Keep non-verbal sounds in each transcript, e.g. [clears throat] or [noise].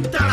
la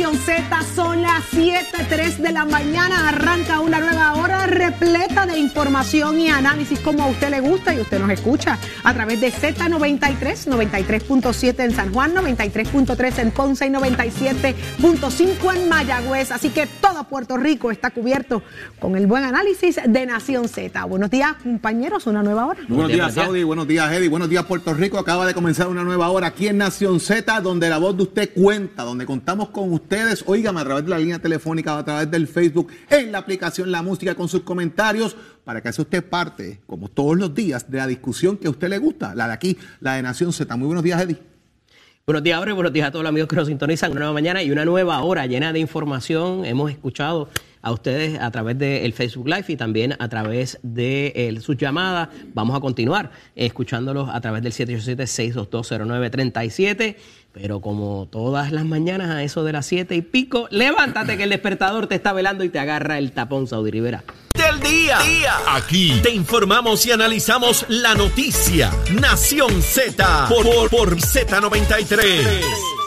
Nación Z, son las 7.03 de la mañana, arranca una nueva hora repleta de información y análisis como a usted le gusta y usted nos escucha a través de Z93, 93.7 en San Juan, 93.3 en Ponce y 97.5 en Mayagüez, así que todo Puerto Rico está cubierto con el buen análisis de Nación Z. Buenos días compañeros, una nueva hora. Buenos días, Saudi. Buenos días, Eddie. Buenos días, Puerto Rico. Acaba de comenzar una nueva hora aquí en Nación Z, donde la voz de usted cuenta, donde contamos con ustedes. Óigame a través de la línea telefónica, a través del Facebook, en la aplicación La Música con sus comentarios, para que sea usted parte, como todos los días, de la discusión que a usted le gusta, la de aquí, la de Nación Z. Muy buenos días, Eddie. Buenos días, Abre, buenos días a todos los amigos que nos sintonizan. Una nueva mañana y una nueva hora llena de información. Hemos escuchado a ustedes a través del Facebook Live y también a través de eh, sus llamadas. Vamos a continuar escuchándolos a través del 787-6220937. Pero como todas las mañanas a eso de las 7 y pico, levántate que el despertador te está velando y te agarra el tapón, Saudi Rivera. Del día. Aquí Te informamos y analizamos la noticia. Nación Z por, por, por Z93.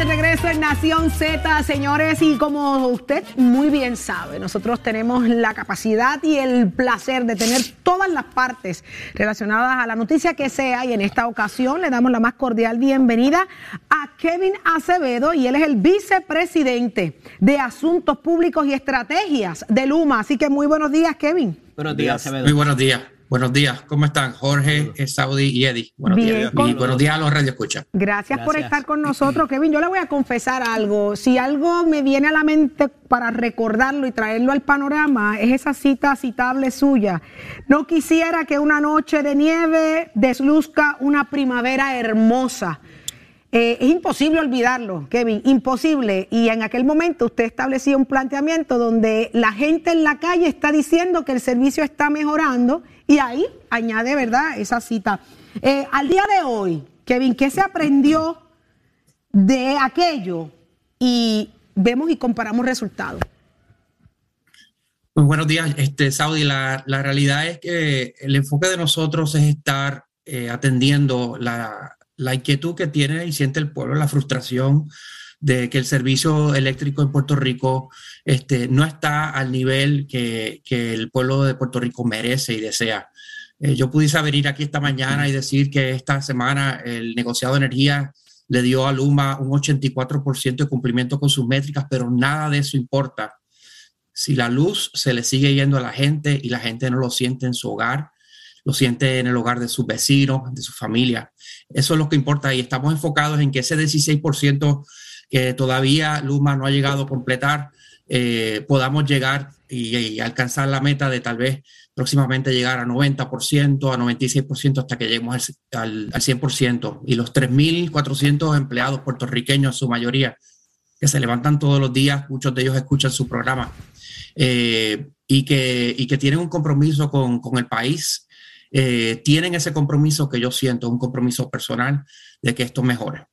De regreso en Nación Z, señores, y como usted muy bien sabe, nosotros tenemos la capacidad y el placer de tener todas las partes relacionadas a la noticia que sea, y en esta ocasión le damos la más cordial bienvenida a Kevin Acevedo, y él es el vicepresidente de Asuntos Públicos y Estrategias de Luma. Así que muy buenos días, Kevin. Buenos días, Acevedo. Muy buenos días. Buenos días. ¿Cómo están? Jorge, eh, Saudi y Eddie. Buenos Bien, días. con- Y buenos días a los Radio Escucha. Gracias, por estar con nosotros, Kevin. Yo le voy a confesar algo. Si algo me viene a la mente para recordarlo y traerlo al panorama, es esa cita citable suya. No quisiera que una noche de nieve desluzca una primavera hermosa. Eh, es imposible olvidarlo, Kevin, imposible. Y en aquel momento usted establecía un planteamiento donde la gente en la calle está diciendo que el servicio está mejorando y ahí añade, ¿verdad?, esa cita. Eh, al día de hoy, Kevin, ¿qué se aprendió de aquello? Y vemos y comparamos resultados. Muy buenos días, este, Saudi. La, la realidad es que el enfoque de nosotros es estar eh, atendiendo la, la inquietud que tiene y siente el pueblo, la frustración de que el servicio eléctrico en Puerto Rico este, no está al nivel que, que el pueblo de Puerto Rico merece y desea. Eh, yo pudiese venir aquí esta mañana y decir que esta semana el negociado de energía le dio a Luma un 84% de cumplimiento con sus métricas, pero nada de eso importa si la luz se le sigue yendo a la gente y la gente no lo siente en su hogar, lo siente en el hogar de sus vecinos, de su familia. Eso es lo que importa y estamos enfocados en que ese 16% que todavía Luma no ha llegado a completar, eh, podamos llegar y, alcanzar la meta de tal vez próximamente llegar a 90%, a 96% hasta que lleguemos al, al, al 100%. Y los 3.400 empleados puertorriqueños, su mayoría, que se levantan todos los días, muchos de ellos escuchan su programa eh, y, que, y que tienen un compromiso con, con el país, eh, tienen ese compromiso que yo siento, un compromiso personal de que esto mejore.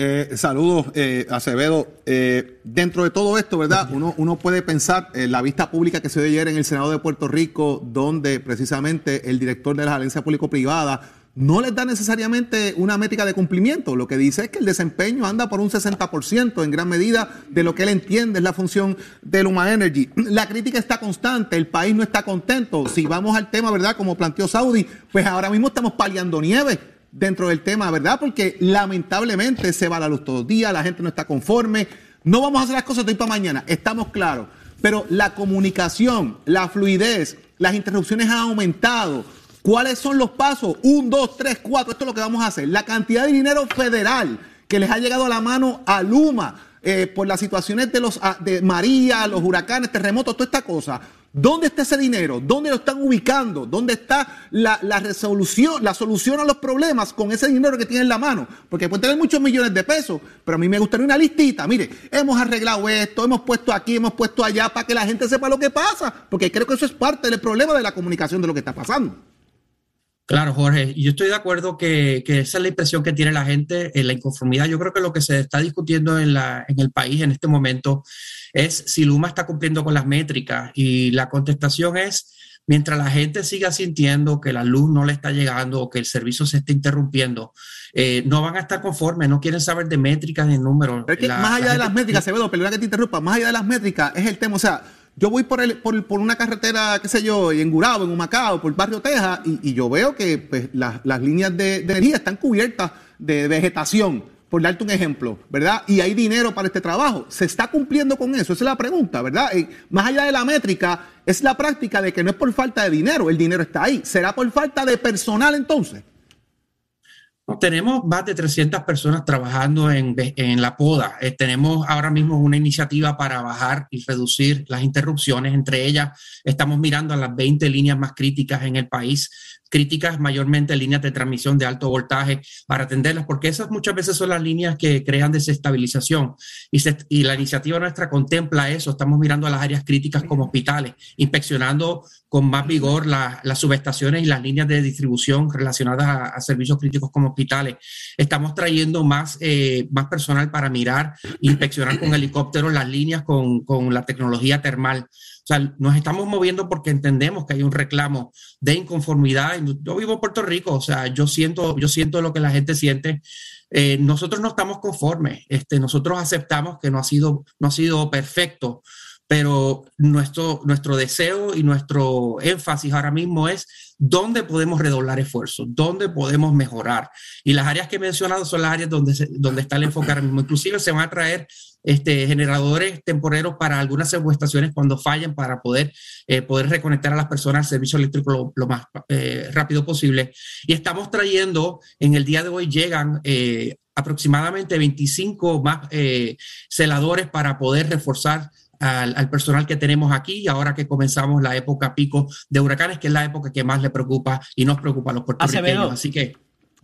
Eh, saludos, eh, Acevedo. Eh, dentro de todo esto, ¿verdad? Uno, uno puede pensar en la vista pública que se dio ayer en el Senado de Puerto Rico, donde precisamente el director de la agencia público-privada no les da necesariamente una métrica de cumplimiento. Lo que dice es que el desempeño anda por un 60% en gran medida de lo que él entiende es la función de Luma Energy. La crítica está constante, el país no está contento. Si vamos al tema, ¿verdad? Como planteó Saudi, pues ahora mismo estamos paliando nieve dentro del tema, ¿verdad? Porque lamentablemente se va la luz todos los días, la gente no está conforme. No vamos a hacer las cosas de hoy para mañana, estamos claros. pero la comunicación, la fluidez, las interrupciones han aumentado. ¿Cuáles son los pasos? Un, dos, tres, cuatro. Esto es lo que vamos a hacer. La cantidad de dinero federal que les ha llegado a la mano a Luma eh, por las situaciones de los ah, de María, los huracanes, terremotos, toda esta cosa. ¿Dónde está ese dinero? ¿Dónde lo están ubicando? ¿Dónde está la, la, resolución, la solución a los problemas con ese dinero que tienen en la mano? Porque pueden tener muchos millones de pesos, pero a mí me gustaría una listita. Mire, hemos arreglado esto, hemos puesto aquí, hemos puesto allá para que la gente sepa lo que pasa, porque creo que eso es parte del problema de la comunicación de lo que está pasando. Claro, Jorge, yo estoy de acuerdo que, que, esa es la impresión que tiene la gente en la inconformidad. Yo creo que lo que se está discutiendo en, la, en el país en este momento es si Luma está cumpliendo con las métricas y la contestación es, mientras la gente siga sintiendo que la luz no le está llegando o que el servicio se está interrumpiendo, eh, no van a estar conformes, no quieren saber de métricas ni números. Es que la, más allá de las métricas, Acevedo, perdona que te interrumpa, más allá de las métricas es el tema, o sea, yo voy por, el, por, por, una carretera, qué sé yo, en Gurabo, en Humacao, por el barrio Texas, y, yo veo que pues, las, las líneas de, de, energía están cubiertas de vegetación, por darte un ejemplo, ¿verdad? Y hay dinero para este trabajo. ¿Se está cumpliendo con eso? Esa es la pregunta, ¿verdad? Y más allá de la métrica, es la práctica de que no es por falta de dinero, el dinero está ahí. ¿Será por falta de personal entonces? Tenemos más de 300 personas trabajando en, en la poda. Eh, tenemos ahora mismo una iniciativa para bajar y reducir las interrupciones. Entre ellas, estamos mirando a las 20 líneas más críticas en el país críticas mayormente líneas de transmisión de alto voltaje para atenderlas, porque esas muchas veces son las líneas que crean desestabilización. Y, se, y la iniciativa nuestra contempla eso. Estamos mirando a las áreas críticas como hospitales, inspeccionando con más vigor la, las subestaciones y las líneas de distribución relacionadas a, a servicios críticos como hospitales. Estamos trayendo más, eh, más personal para mirar, inspeccionar con helicópteros las líneas con, con la tecnología termal. Sea, nos estamos moviendo porque entendemos que hay un reclamo de inconformidad. Yo vivo en Puerto Rico, o sea, yo siento, yo siento lo que la gente siente. Eh, nosotros no estamos conformes. Este, nosotros aceptamos que no ha sido, no ha sido perfecto, pero nuestro, nuestro deseo y nuestro énfasis ahora mismo es dónde podemos redoblar esfuerzos, dónde podemos mejorar. Y las áreas que he mencionado son las áreas donde, donde está el enfoque ahora mismo. Inclusive se van a traer este, generadores temporeros para algunas subestaciones cuando fallen para poder, eh, poder reconectar a las personas al servicio eléctrico lo, más eh, rápido posible. Y estamos trayendo, en el día de hoy llegan eh, aproximadamente 25 más celadores para poder reforzar al, al, personal que tenemos aquí y ahora que comenzamos la época pico de huracanes, que es la época que más le preocupa y nos preocupa a los puertorriqueños. Así que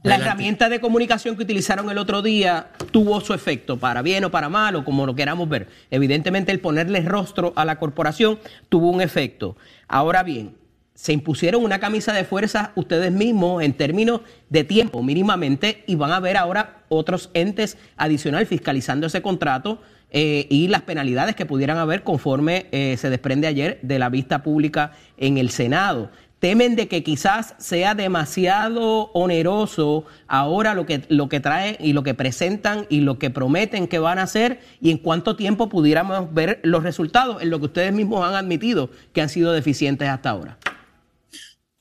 la herramienta de comunicación que utilizaron el otro día tuvo su efecto, para bien o para mal, o como lo queramos ver. Evidentemente, el ponerle rostro a la corporación tuvo un efecto. Ahora bien, se impusieron una camisa de fuerza ustedes mismos en términos de tiempo, mínimamente, y van a ver ahora otros entes adicionales fiscalizando ese contrato eh, y las penalidades que pudieran haber conforme eh, se desprende ayer de la vista pública en el Senado temen de que quizás sea demasiado oneroso ahora lo que, lo que traen y lo que presentan y lo que prometen que van a hacer y en cuánto tiempo pudiéramos ver los resultados en lo que ustedes mismos han admitido que han sido deficientes hasta ahora.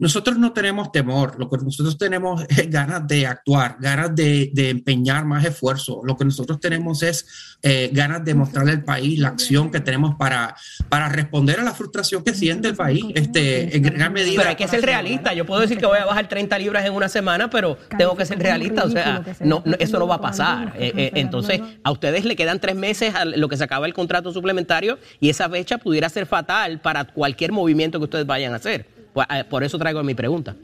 Nosotros no tenemos temor, lo que nosotros tenemos [laughs] es ganas de actuar, ganas de, de empeñar más esfuerzo. Lo que nosotros tenemos es eh, ganas de mostrarle al país la acción que tenemos para, para responder a la frustración que siente el país este, en gran medida. Pero hay que ser realista. Yo puedo decir que voy a bajar 30 libras en una semana, pero tengo que ser realista. O sea, no, no eso no va a pasar. Eh, eh, entonces, a ustedes le quedan tres meses a lo que se acaba el contrato suplementario y esa fecha pudiera ser fatal para cualquier movimiento que ustedes vayan a hacer. Eh, por eso traigo mi pregunta.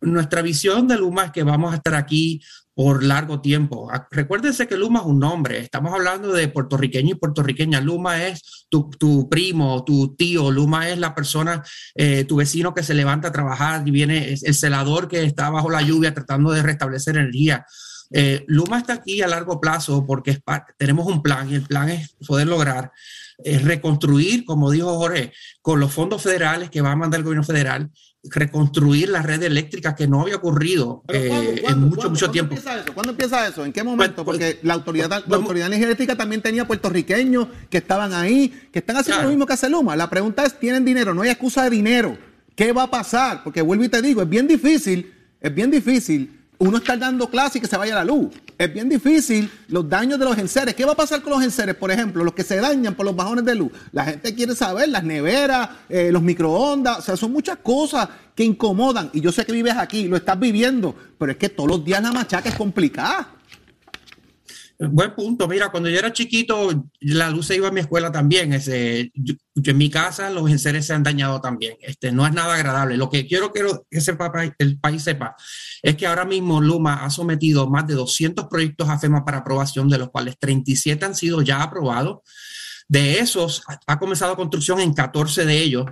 Nuestra visión de Luma es que vamos a estar aquí por largo tiempo. Recuérdense que Luma es un nombre. Estamos hablando de puertorriqueño y puertorriqueña. Luma es tu, primo, tu tío. Luma es la persona, eh, tu vecino que se levanta a trabajar y viene el celador que está bajo la lluvia tratando de restablecer energía. Eh, Luma está aquí a largo plazo porque tenemos un plan y el plan es poder lograr eh, reconstruir, como dijo Jorge, con los fondos federales que va a mandar el gobierno federal, reconstruir la red eléctrica que no había ocurrido eh, ¿cuándo, ¿cuándo, en mucho, ¿cuándo, mucho tiempo. Empieza eso? ¿Cuándo empieza eso? ¿En qué momento? Pues, Porque la autoridad, la autoridad energética también tenía puertorriqueños que estaban ahí, que están haciendo claro. lo mismo que hace Luma. La pregunta es, ¿tienen dinero? No hay excusa de dinero. ¿Qué va a pasar? Porque vuelvo y te digo, es bien difícil, es bien difícil uno está dando clase y que se vaya la luz. Es bien difícil los daños de los enseres. ¿Qué va a pasar con los enseres, por ejemplo? Los que se dañan por los bajones de luz. La gente quiere saber, las neveras, eh, los microondas, o sea, son muchas cosas que incomodan. Y yo sé que vives aquí, lo estás viviendo, pero es que todos los días la machaca es complicada. Buen punto. Mira, cuando yo era chiquito, la luz se iba a mi escuela también. Ese, yo, en mi casa los enseres se han dañado también. Este, no es nada agradable. Lo que quiero, quiero que sepa, el país sepa es que ahora mismo Luma ha sometido más de 200 proyectos a FEMA para aprobación, de los cuales 37 han sido ya aprobados. De esos, ha comenzado construcción en 14 de ellos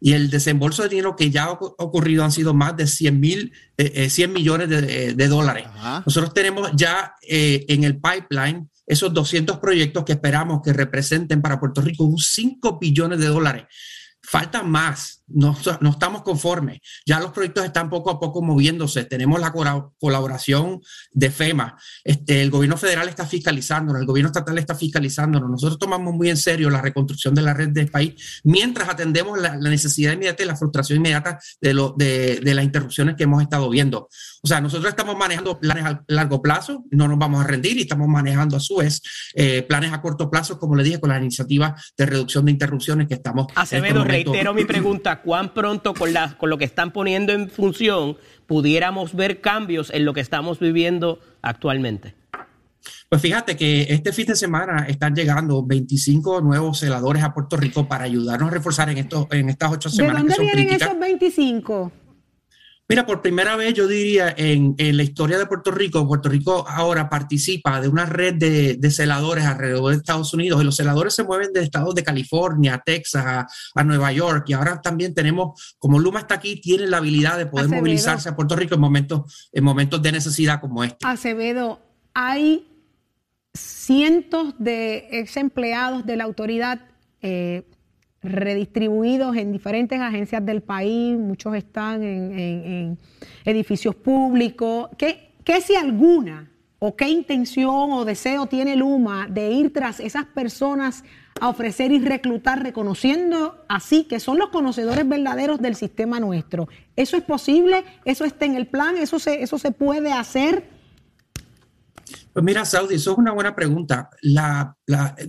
y el desembolso de dinero que ya ha ocurrido han sido más de 100, mil, eh, 100 eh, millones de, eh, de dólares. Ajá. Nosotros tenemos ya eh, en el pipeline esos 200 proyectos que esperamos que representen para Puerto Rico un 5 billones de dólares. Falta más, no, no, estamos conformes. Ya los proyectos están poco a poco moviéndose. Tenemos la colaboración de FEMA. Este, el gobierno federal está fiscalizándonos, el gobierno estatal está fiscalizándonos. Nosotros tomamos muy en serio la reconstrucción de la red del país mientras atendemos la, la necesidad inmediata y la frustración inmediata de, lo, de, de, las interrupciones que hemos estado viendo. O sea, nosotros estamos manejando planes a largo plazo, no nos vamos a rendir y estamos manejando a su vez eh, planes a corto plazo, como le dije, con las iniciativas de reducción de interrupciones que estamos. Acevedo, este reitero mi pregunta cuán pronto con, la, con lo que están poniendo en función pudiéramos ver cambios en lo que estamos viviendo actualmente. Pues fíjate que este fin de semana están llegando 25 nuevos celadores a Puerto Rico para ayudarnos a reforzar en, estos, en estas ocho semanas. ¿De dónde que son vienen críticas. esos 25? Mira, por primera vez yo diría en, en, la historia de Puerto Rico, Puerto Rico ahora participa de una red de, de, celadores alrededor de Estados Unidos y los celadores se mueven de estados de California, Texas, a, a Nueva York y ahora también tenemos, como Luma está aquí, tiene la habilidad de poder Acevedo. movilizarse a Puerto Rico en momentos, en momentos de necesidad como este. Acevedo, hay cientos de ex empleados de la autoridad eh, redistribuidos en diferentes agencias del país, muchos están en, edificios públicos. ¿Qué, ¿Qué, si alguna o qué intención o deseo tiene Luma de ir tras esas personas a ofrecer y reclutar, reconociendo así que son los conocedores verdaderos del sistema nuestro? ¿Eso es posible? ¿Eso está en el plan? ¿Eso se, eso se puede hacer? Pues mira, Saudi, eso es una buena pregunta.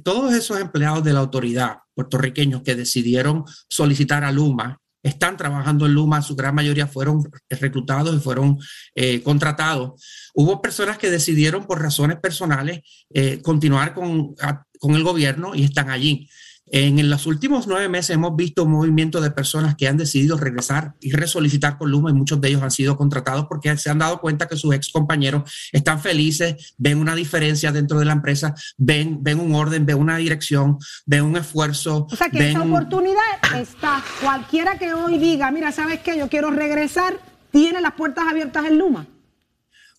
Todos esos empleados de la autoridad puertorriqueños que decidieron solicitar a Luma están trabajando en Luma, su gran mayoría fueron reclutados y fueron eh, contratados. Hubo personas que decidieron por razones personales eh, continuar con, con el gobierno y están allí. En, los últimos nueve meses hemos visto un movimiento de personas que han decidido regresar y resolicitar con Luma y muchos de ellos han sido contratados porque se han dado cuenta que sus ex compañeros están felices, ven una diferencia dentro de la empresa, ven, ven un orden, ven una dirección, ven un esfuerzo. O sea que ven... esa oportunidad está. Cualquiera que hoy diga, mira, ¿sabes qué? Yo quiero regresar, tiene las puertas abiertas en Luma.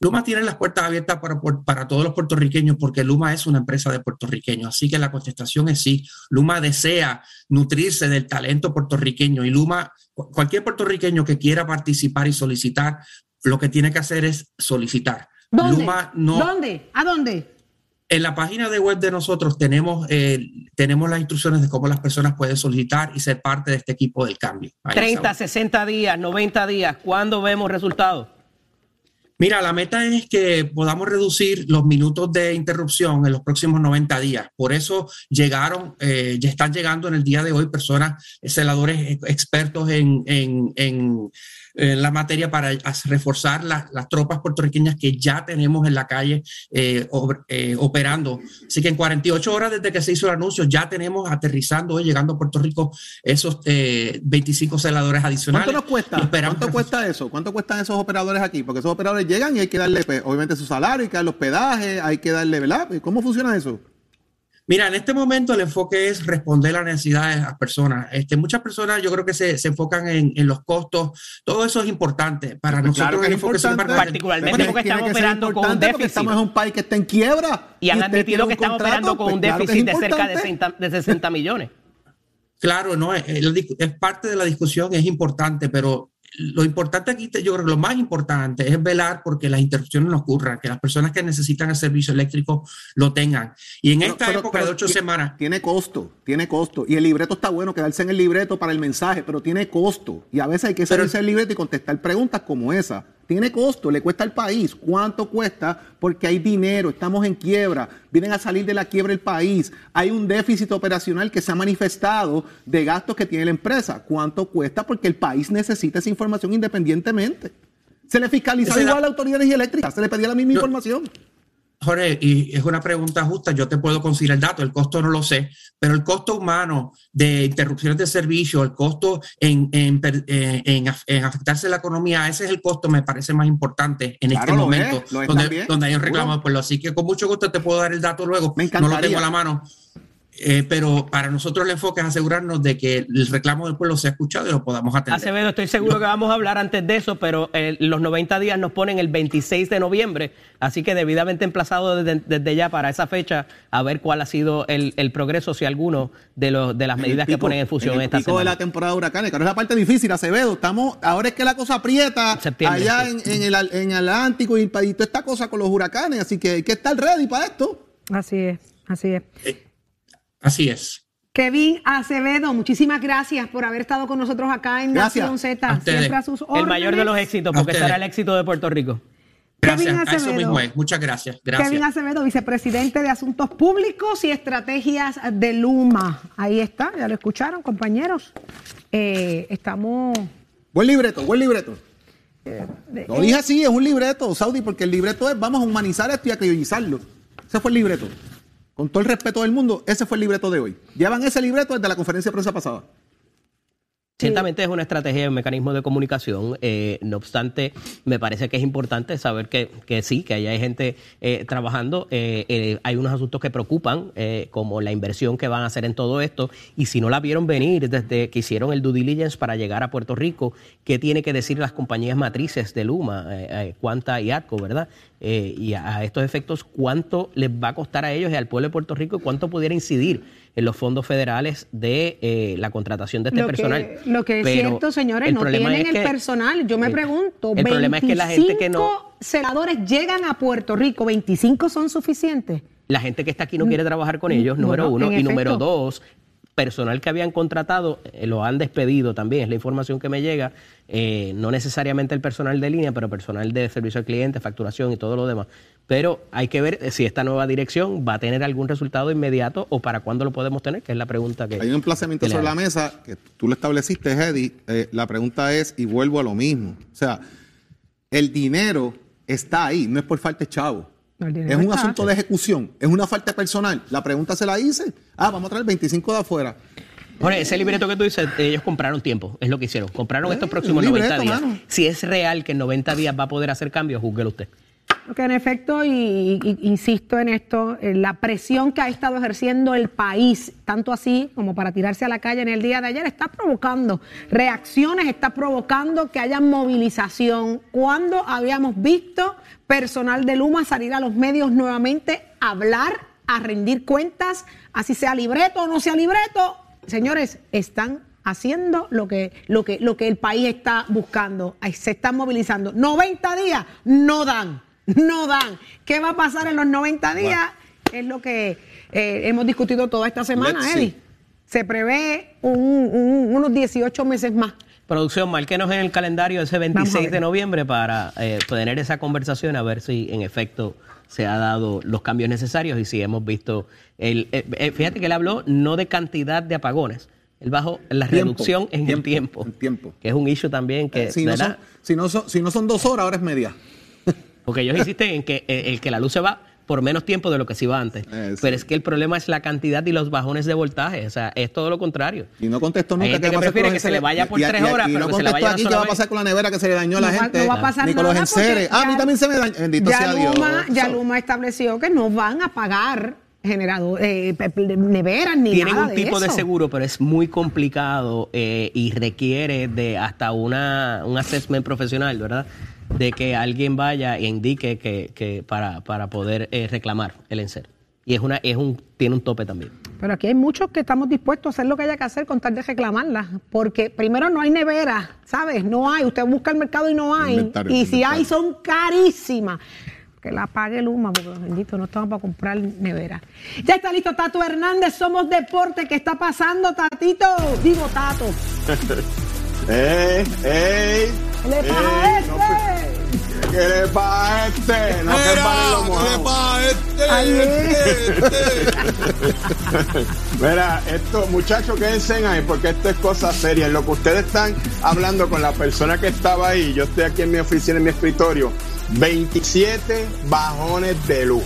Luma tiene las puertas abiertas para, para, todos los puertorriqueños porque Luma es una empresa de puertorriqueños. Así que la contestación es sí. Luma desea nutrirse del talento puertorriqueño y Luma, cualquier puertorriqueño que quiera participar y solicitar, lo que tiene que hacer es solicitar. ¿Dónde? Luma no, ¿Dónde? ¿A dónde? En la página de web de nosotros tenemos, eh, tenemos las instrucciones de cómo las personas pueden solicitar y ser parte de este equipo del cambio. Ahí 30, 60 días, 90 días. ¿Cuándo vemos resultados? Mira, la meta es que podamos reducir los minutos de interrupción en los próximos 90 días. Por eso llegaron, eh, ya están llegando en el día de hoy personas, celadores expertos en, en, en, en la materia para reforzar la, las tropas puertorriqueñas que ya tenemos en la calle eh, eh, operando. Así que en 48 horas desde que se hizo el anuncio ya tenemos aterrizando hoy, llegando a Puerto Rico, esos 25 celadores adicionales. ¿Cuánto nos cuesta? ¿Cuánto cuesta eso? ¿Cuánto cuestan esos operadores aquí? Porque esos operadores llegan y hay que darle, pues, obviamente, su salario, hay que darle hospedaje, hay que darle, ¿verdad? ¿Cómo funciona eso? Mira, en este momento el enfoque es responder las necesidades de las personas. Este, muchas personas yo creo que se, se enfocan en, en, los costos. Todo eso es importante. Para pues nosotros claro que es importante. particularmente porque estamos operando con un déficit. Estamos en un país que está en quiebra. Y han admitido que estamos operando con pues un déficit claro de cerca de 60, de 60 millones. Claro, no, es, es parte de la discusión, es importante, pero lo importante aquí, yo creo que lo más importante es velar porque las interrupciones no ocurran, que las personas que necesitan el servicio eléctrico lo tengan. Y en pero, esta pero, época pero, de ocho tiene, semanas. Tiene costo, tiene costo. Y el libreto está bueno, quedarse en el libreto para el mensaje, pero tiene costo. Y a veces hay que salirse del libreto y contestar preguntas como esa. Tiene costo, le cuesta al país. ¿Cuánto cuesta? Porque hay dinero, estamos en quiebra, vienen a salir de la quiebra el país, hay un déficit operacional que se ha manifestado de gastos que tiene la empresa. ¿Cuánto cuesta? Porque el país necesita esa información independientemente. Se le fiscalizaba igual a la Autoridad de Energía Eléctrica, se le pedía la misma información. Jorge, y es una pregunta justa, yo te puedo conseguir el dato, el costo no lo sé, pero el costo humano de interrupciones de servicio, el costo en, en, eh, en, afectarse la economía, ese es el costo, me parece más importante en este momento, donde, donde, hay un reclamo de pueblo. Así que con mucho gusto te puedo dar el dato luego, no lo tengo a la mano. Eh, pero para nosotros el enfoque es asegurarnos de que el reclamo del pueblo sea escuchado y lo podamos atender. Acevedo, estoy seguro que vamos a hablar antes de eso, pero eh, los 90 días nos ponen el 26 de noviembre, así que debidamente emplazado desde, ya para esa fecha a ver cuál ha sido el, progreso, si alguno, de, los, de las medidas que ponen en función en el esta pico de la temporada de huracanes, que no es la parte difícil, Acevedo. Estamos, ahora es que la cosa aprieta allá en, el, en Atlántico y, toda esta cosa con los huracanes, así que hay que estar ready para esto. Así es, así es. Eh, Así es. Kevin Acevedo, muchísimas gracias por haber estado con nosotros acá en Nación Z. Siempre a sus órdenes. El mayor de los éxitos, porque será el éxito de Puerto Rico. Gracias, Kevin Acevedo, eso mismo es. Muchas gracias. gracias. Kevin Acevedo, vicepresidente de Asuntos Públicos y Estrategias de Luma. Ahí está, ya lo escucharon, compañeros. Eh, estamos. Buen libreto, buen libreto. Eh, lo dije así, es un libreto, Saudi, porque el libreto es vamos a humanizar esto y a criollizarlo. Ese fue el libreto. Con todo el respeto del mundo, ese fue el libreto de hoy. Llevan ese libreto desde la conferencia de prensa pasada. Ciertamente es una estrategia, un mecanismo de comunicación. Eh, no obstante, me parece que es importante saber que, sí, que hay gente eh, trabajando. Eh, hay unos asuntos que preocupan, como la inversión que van a hacer en todo esto. Y si no la vieron venir desde que hicieron el due diligence para llegar a Puerto Rico, ¿qué tiene que decir las compañías matrices de Luma, Cuanta y Arco, verdad? y a, a estos efectos, ¿cuánto les va a costar a ellos y al pueblo de Puerto Rico y cuánto pudiera incidir? En los fondos federales de eh, la contratación de este personal. lo que es cierto, señores, no tienen el personal. Yo me pregunto, el problema es que la gente que no senadores llegan a Puerto Rico, 25 son suficientes. La gente que está aquí no quiere trabajar con ellos, número uno, y número dos, personal que habían contratado eh, lo han despedido también, es la información que me llega, eh, no necesariamente el personal de línea, pero personal de servicio al cliente, facturación y todo lo demás. Pero hay que ver si esta nueva dirección va a tener algún resultado inmediato o para cuándo lo podemos tener, que es la pregunta que... Hay un emplazamiento sobre la mesa que tú lo estableciste, Eddie. Eh, la pregunta es, y vuelvo a lo mismo, o sea, el dinero está ahí, no es por falta de chavo. Es un asunto de ejecución, es una falta personal. La pregunta se la hice. Ah, vamos a traer 25 de afuera. Bueno, ese libreto que tú dices, ellos compraron tiempo, es lo que hicieron. Compraron estos eh, próximos 90 días. Si es real que en 90 días va a poder hacer cambios, juzguelo usted. Porque en efecto, y, insisto en esto, la presión que ha estado ejerciendo el país, tanto así como para tirarse a la calle en el día de ayer, está provocando reacciones, está provocando que haya movilización. Cuando habíamos visto personal de Luma salir a los medios nuevamente hablar, a rendir cuentas, así sea libreto o no sea libreto, señores, están haciendo lo que, lo que, lo que el país está buscando. Se están movilizando. 90 días no dan [laughs] no dan. ¿Qué va a pasar en los 90 días? Es lo que eh, hemos discutido toda esta semana, Eddie. Se prevé unos 18 meses más. Producción, marquenos en el calendario ese 26 de noviembre para eh, tener esa conversación a ver si en efecto se ha dado los cambios necesarios y si hemos visto el eh, fíjate que él habló no de cantidad de apagones, el bajo la reducción en el tiempo, tiempo, que es un issue también que si, no son, si, no son, si no son dos horas ahora es media. Porque ellos insisten en que eh, el que la luz se va por menos tiempo de lo que se iba antes. Eh, Pero es que el problema es la cantidad y los bajones de voltaje. O sea, es todo lo contrario. Y no contesto nunca. ¿Qué que prefiere que se le vaya por tres horas, pero que se le vaya aquí qué va a pasar con la nevera que se le dañó a la gente. No va a pasar ni con los enseres. Ah, a mí también se me dañó. Bendito ya sea Dios. Ya Luma estableció que no van a pagar generador, eh, neveras ni Tienen nada un tipo de seguro, pero es muy complicado eh, y requiere de hasta una, un assessment profesional, ¿verdad? De que alguien vaya e indique que, que para, para poder eh, reclamar el enser. Y es una, es un, tiene un tope también. Pero aquí hay muchos que estamos dispuestos a hacer lo que haya que hacer con tal de reclamarla. Porque primero no hay nevera, ¿sabes? No hay. Usted busca el mercado y no hay. y si hay, son carísimas. Que la pague Luma, porque bendito, no estamos para comprar nevera. Ya está listo Tato Hernández, somos deporte. ¿Qué está pasando, Tatito? Digo, Tato. ¡Ey! [laughs] ¡Ey! Le pasa a este? ¿Qué le pasa a este? No Mira, ¿qué le pasa a este? Ay, Este, [laughs] este. Mira, esto, muchachos, quédense ahí porque esto es cosa seria. En lo que ustedes están hablando con la persona que estaba ahí, yo estoy aquí en mi oficina, en mi escritorio, 27 bajones de luz.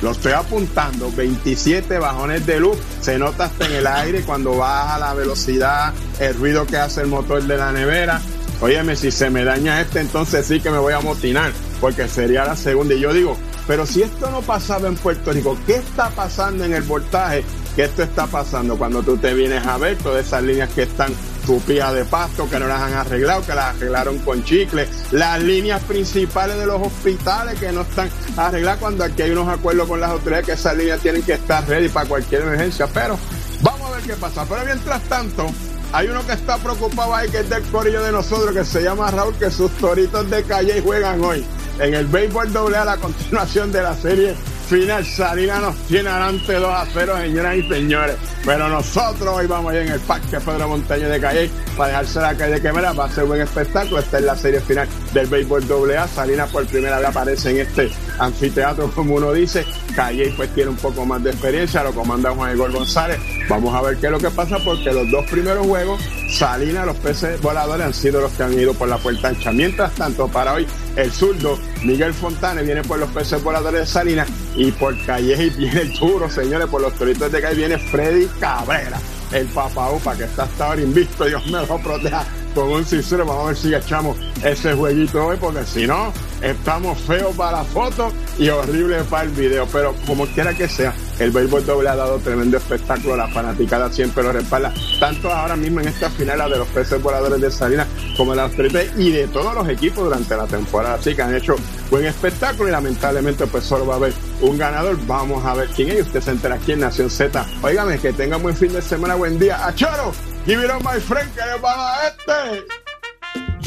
Lo estoy apuntando, 27 bajones de luz. Se nota hasta en el aire cuando baja la velocidad, el ruido que hace el motor de la nevera. Óyeme, si se me daña este, entonces sí que me voy a motinar, porque sería la segunda. Y yo digo, pero si esto no pasaba en Puerto Rico, ¿qué está pasando en el voltaje? Que esto está pasando cuando tú te vienes a ver todas esas líneas que están tupidas de pasto, que no las han arreglado, que las arreglaron con chicle, las líneas principales de los hospitales que no están arregladas cuando aquí hay unos acuerdos con las autoridades que esas líneas tienen que estar ready para cualquier emergencia. Pero vamos a ver qué pasa. Pero mientras tanto, hay uno que está preocupado ahí, que es del corillo de nosotros, que se llama Raúl, que sus toritos de calle juegan hoy. En el béisbol doble a la continuación de la serie final, Salina nos tiene adelante 2 a 0, señoras y señores. Pero nosotros hoy vamos allá en el Parque Pedro Montaño de Calle para dejarse la calle que va a ser buen espectáculo. Esta es la serie final del béisbol doble A. Salinas por primera vez aparece en este anfiteatro, como uno dice. Calle pues tiene un poco más de experiencia, lo comanda Juan Igor González. Vamos a ver qué es lo que pasa porque los dos primeros juegos, Salinas, los peces voladores han sido los que han ido por la puerta ancha. Mientras tanto, para hoy, el zurdo Miguel Fontane viene por los peces voladores de Salinas y por Calle y viene el duro, señores, por los toritos de Calle viene Freddy Cabrera. El papá upa que está hasta ahora invisto, Dios me lo proteja con un sincero. Vamos a ver si echamos ese jueguito hoy, porque si no, estamos feos para la foto y horrible para el video. Pero como quiera que sea, el béisbol doble ha dado tremendo espectáculo. La fanaticada siempre lo respalda. Tanto ahora mismo en esta final la de los peces voladores de Salinas como de las Tripe y de todos los equipos durante la temporada. Así que han hecho buen espectáculo y lamentablemente pues solo va a haber un ganador. Vamos a ver quién es. Usted se entera aquí en Nación Z. Óigame, que tengan buen fin de semana, buen día. ¡A Choro! Give it my friend, que le va a este.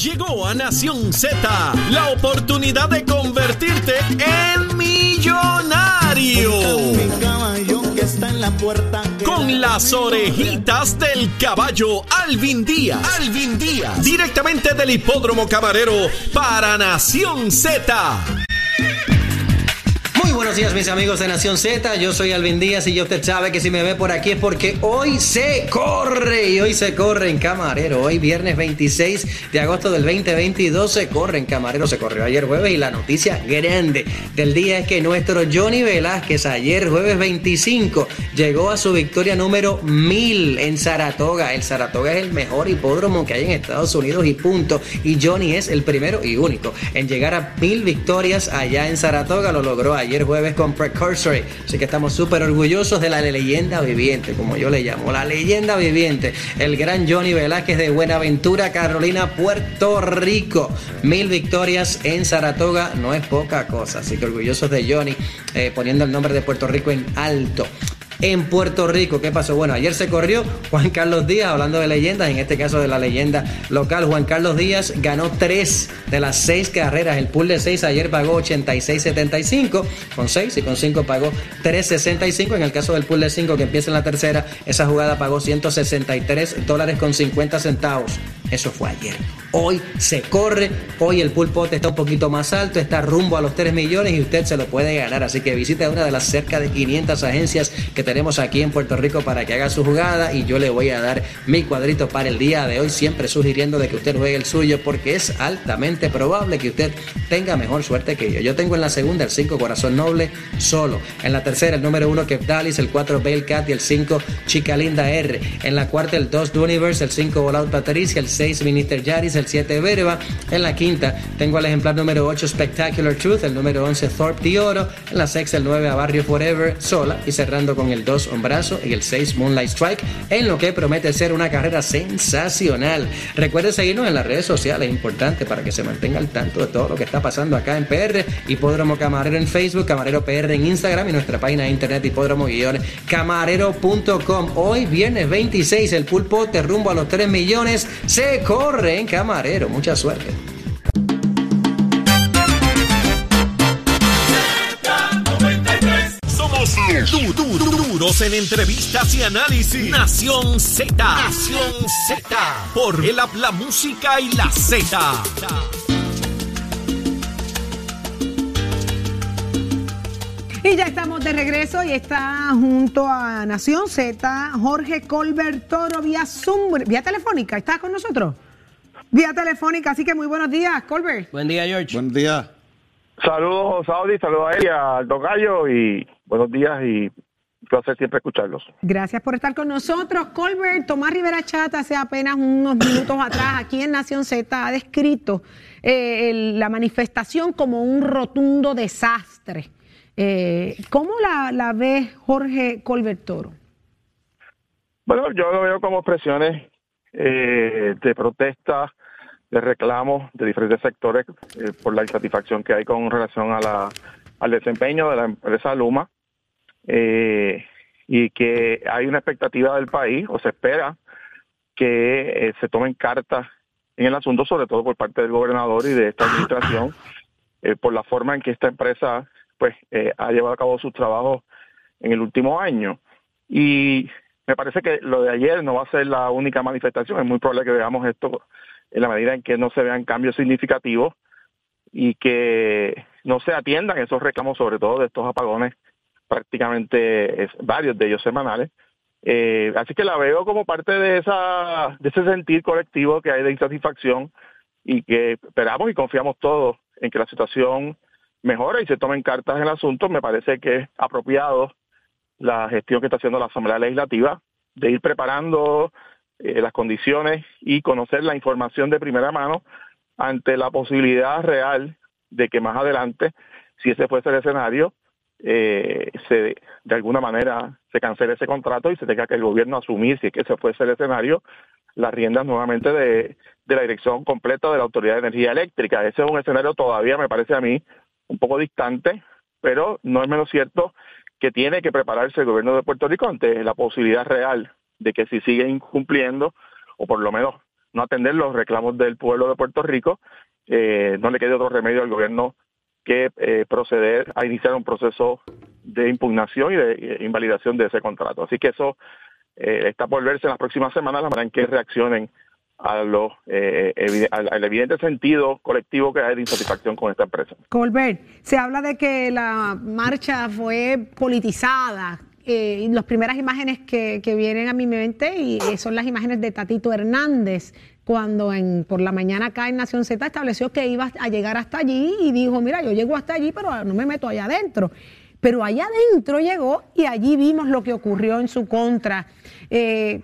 Llegó a Nación Z la oportunidad de convertirte en millonario. Con las orejitas del caballo Alvin Díaz. Alvin Díaz. Directamente del hipódromo camarero para Nación Z. Muy buenos días mis amigos de Nación Z, yo soy Alvin Díaz y ya usted sabe que si me ve por aquí es porque hoy se corre y hoy se corre en Camarero, hoy viernes 26 de agosto del 2022 se corre en Camarero, se corrió ayer jueves y la noticia grande del día es que nuestro Johnny Velázquez ayer jueves 25 llegó a su victoria número 1000 en Saratoga, el Saratoga es el mejor hipódromo que hay en Estados Unidos y punto, y Johnny es el primero y único en llegar a 1000 victorias allá en Saratoga, lo logró ayer jueves con Precursory. Así que estamos súper orgullosos de la leyenda viviente, como yo le llamo, la leyenda viviente, el gran Johnny Velázquez de Buenaventura, Carolina, Puerto Rico. Mil victorias en Saratoga no es poca cosa, así que orgullosos de Johnny, eh, poniendo el nombre de Puerto Rico en alto en Puerto Rico. ¿Qué pasó? Bueno, ayer se corrió Juan Carlos Díaz, hablando de leyendas, en este caso de la leyenda local. Juan Carlos Díaz ganó tres de las seis carreras. El pool de seis ayer pagó 86.75, con seis y con cinco pagó 3.65. En el caso del pool de cinco que empieza en la tercera, esa jugada pagó 163 dólares con 50 centavos. Eso fue ayer. Hoy se corre, hoy el pool pot está un poquito más alto, está rumbo a los 3 millones y usted se lo puede ganar. Así que visite una de las cerca de 500 agencias que tenemos aquí en Puerto Rico para que haga su jugada y yo le voy a dar mi cuadrito para el día de hoy, siempre sugiriendo de que usted juegue el suyo porque es altamente probable que usted tenga mejor suerte que yo. Yo tengo en la segunda el 5 Corazón Noble solo, en la tercera el número 1 Keptalis, el 4 Bale y el 5 Chica Linda R, en la cuarta el 2 Universe, el 5 All Out Patricia, el 6 Minister Yaris, el 7 Verba, en la quinta tengo el ejemplar número 8 Spectacular Truth, el número 11 Thorpe de Oro, en la sexta el 9 a Barrio Forever sola. Y cerrando con el 2 Hombrazo. Y el 6 Moonlight Strike, en lo que promete ser una carrera sensacional. Recuerde seguirnos en las redes sociales, es importante para que se mantenga al tanto de todo lo que está pasando acá en PR, Hipódromo Camarero en Facebook, Camarero PR en Instagram y nuestra página de internet hipódromo-camarero.com. Hoy viernes 26 el pulpo te rumbo a los 3 millones, se corre en Camarero, camarero. Mucha suerte. Somos du du du duros en entrevistas y análisis. Nación Z. Nación Z. Por el app, la música y la Z. Y ya estamos de regreso y está junto a Nación Z Jorge Colbert Toro vía vía telefónica. ¿Estás con nosotros? Vía telefónica, así que muy buenos días, Colbert. Buen día, George. Buen día. Saludos, Saudi, saludos a ella, al Tocayo y buenos días y un placer siempre escucharlos. Gracias por estar con nosotros. Colbert, Tomás Rivera Chat hace apenas unos minutos atrás aquí en Nación Z ha descrito eh, el- la manifestación como un rotundo desastre. Eh, ¿Cómo la, la ve Jorge Colbert Toro? Bueno, yo lo veo como expresiones eh, de protesta, de reclamos de diferentes sectores eh, por la insatisfacción que hay con relación a la, al desempeño de la empresa Luma eh, y que hay una expectativa del país o se espera que eh, se tomen cartas en el asunto, sobre todo por parte del gobernador y de esta administración, [coughs] por la forma en que esta empresa pues ha llevado a cabo sus trabajos en el último año. Y me parece que lo de ayer no va a ser la única manifestación. Es muy probable que veamos esto en la medida en que no se vean cambios significativos y que no se atiendan esos reclamos, sobre todo de estos apagones, prácticamente varios de ellos semanales. Eh, así que la veo como parte de esa de ese sentir colectivo que hay de insatisfacción y que esperamos y confiamos todos en que la situación mejore y se tomen cartas en el asunto. Me parece que es apropiado la gestión que está haciendo la Asamblea Legislativa de ir preparando eh, las condiciones y conocer la información de primera mano ante la posibilidad real de que más adelante, si ese fuese el escenario, eh, se de alguna manera se cancele ese contrato y se tenga que el gobierno asumir, si es que ese fuese el escenario, las riendas nuevamente de, de la dirección completa de la Autoridad de Energía Eléctrica. Ese es un escenario todavía, me parece a mí, un poco distante, pero no es menos cierto que tiene que prepararse el gobierno de Puerto Rico ante la posibilidad real de que si sigue incumpliendo, o por lo menos no atender los reclamos del pueblo de Puerto Rico, eh, no le quede otro remedio al gobierno que eh, proceder a iniciar un proceso de impugnación y de eh, invalidación de ese contrato. Así que eso eh, está por verse en las próximas semanas, la manera en que reaccionen a los, eh, evi- al, al evidente sentido colectivo que hay de insatisfacción con esta empresa. Colbert, se habla de que la marcha fue politizada. Eh, las primeras imágenes que, que vienen a mi mente y eh, son las imágenes de Tatito Hernández, cuando en, por la mañana acá en Nación Z estableció que iba a llegar hasta allí y dijo, mira, yo llego hasta allí, pero no me meto allá adentro. Pero allá adentro llegó y allí vimos lo que ocurrió en su contra. Eh,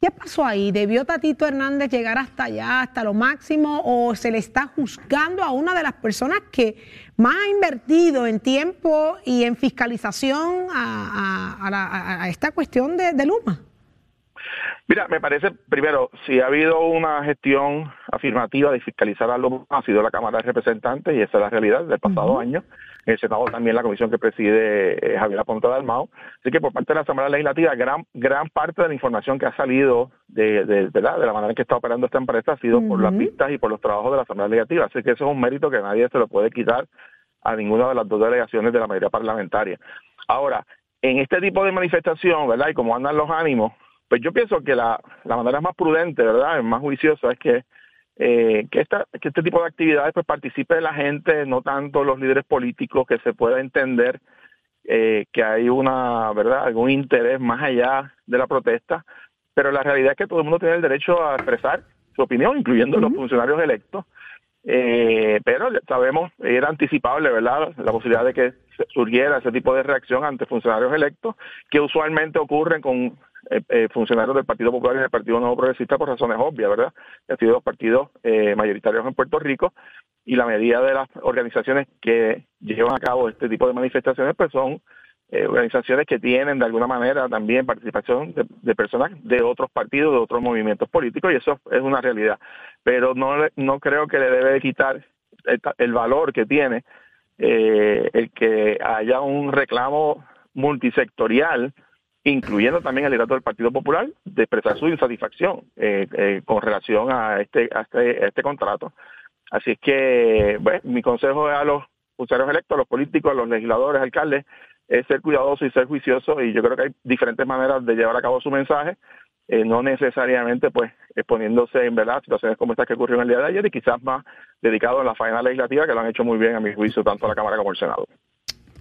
¿Qué pasó ahí? ¿Debió Tatito Hernández llegar hasta allá, hasta lo máximo, o se le está juzgando a una de las personas que más ha invertido en tiempo y en fiscalización a, a- a la- a- a esta cuestión de, de Luma? Mira, me parece, primero, si ha habido una gestión afirmativa de fiscalizar a Luma, ha sido la Cámara de Representantes y esa es la realidad del pasado año. El Senado también la comisión que preside eh, Javier Aponte Dalmao. Así que por parte de la Asamblea Legislativa, gran gran parte de la información que ha salido de, de, ¿verdad? de la manera en que está operando esta empresa ha sido por las vistas y por los trabajos de la Asamblea Legislativa. Así que eso es un mérito que nadie se lo puede quitar a ninguna de las dos delegaciones de la mayoría parlamentaria. Ahora, en este tipo de manifestación, ¿verdad? Y como andan los ánimos, pues yo pienso que la, la manera más prudente, ¿verdad? Más juiciosa es que, eh, que, esta, que este tipo de actividades pues participe la gente, no tanto los líderes políticos, que se pueda entender eh, que hay una, ¿verdad? Algún interés más allá de la protesta, pero la realidad es que todo el mundo tiene el derecho a expresar su opinión, incluyendo los funcionarios electos. Eh, pero sabemos, era anticipable, ¿verdad? La posibilidad de que surgiera ese tipo de reacción ante funcionarios electos, que usualmente ocurren con eh, eh, funcionarios del Partido Popular y del Partido Nuevo Progresista por razones obvias, ¿verdad? Han sido dos partidos eh, mayoritarios en Puerto Rico y la mayoría de las organizaciones que llevan a cabo este tipo de manifestaciones pues son eh, organizaciones que tienen de alguna manera también participación de, personas de otros partidos, de otros movimientos políticos y eso es una realidad. Pero no, no creo que le debe quitar el, valor que tiene eh, el que haya un reclamo multisectorial incluyendo también el liderato del Partido Popular, de expresar su insatisfacción eh, con relación a este, a este, este contrato. Así es que, bueno, mi consejo es a los funcionarios electos, a los políticos, a los legisladores, alcaldes, es ser cuidadoso y ser juicioso y yo creo que hay diferentes maneras de llevar a cabo su mensaje, eh, no necesariamente pues exponiéndose en verdad situaciones como estas que ocurrieron el día de ayer y quizás más dedicado a la faena legislativa que lo han hecho muy bien a mi juicio tanto la Cámara como el Senado.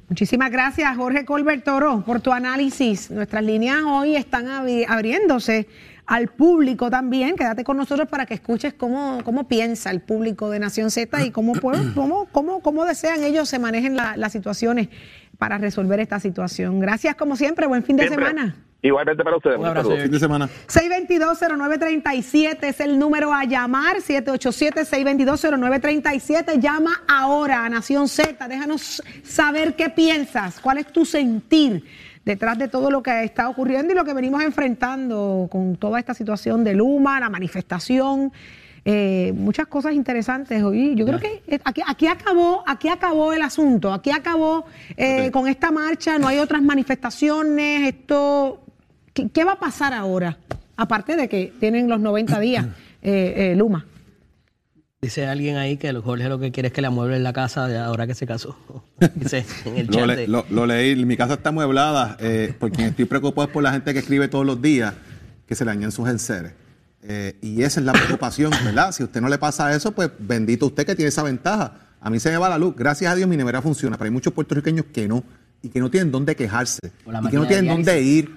Muchísimas gracias, Jorge Colbert Toro, por tu análisis. Nuestras líneas hoy están abri- abriéndose al público también. Quédate con nosotros para que escuches cómo, cómo piensa el público de Nación Z y cómo, cómo, cómo, cómo desean ellos se manejen la- las situaciones para resolver esta situación. Gracias, como siempre. Buen fin de Siempre. semana. Igualmente para ustedes. Un abrazo. Fin de semana. 622-0937 es el número a llamar, 787-622-0937. Llama ahora a Nación Z, déjanos saber qué piensas, cuál es tu sentir detrás de todo lo que está ocurriendo y lo que venimos enfrentando con toda esta situación de Luma, la manifestación. Eh, muchas cosas interesantes hoy. Yo creo que eh, aquí, aquí acabó, aquí acabó el asunto, aquí acabó eh, con esta marcha, no hay otras manifestaciones, esto ¿Qué, qué va a pasar ahora? Aparte de que tienen los 90 días, [clears throat] eh, eh, Luma. Dice alguien ahí que Jorge lo que quiere es que le amueblen la casa de ahora que se casó. [laughs] Dice en el Lo, chat. le- lo- lo leí, mi casa está amueblada, eh, porque estoy preocupado es por la gente que escribe todos los días que se le dañan sus enseres. Eh, y esa es la preocupación, [laughs] ¿verdad? Si a usted no le pasa eso, pues bendito usted que tiene esa ventaja. A mí se me va la luz. Gracias a Dios mi nevera funciona, pero hay muchos puertorriqueños que no, y que no tienen dónde quejarse, y que no tienen dónde ir,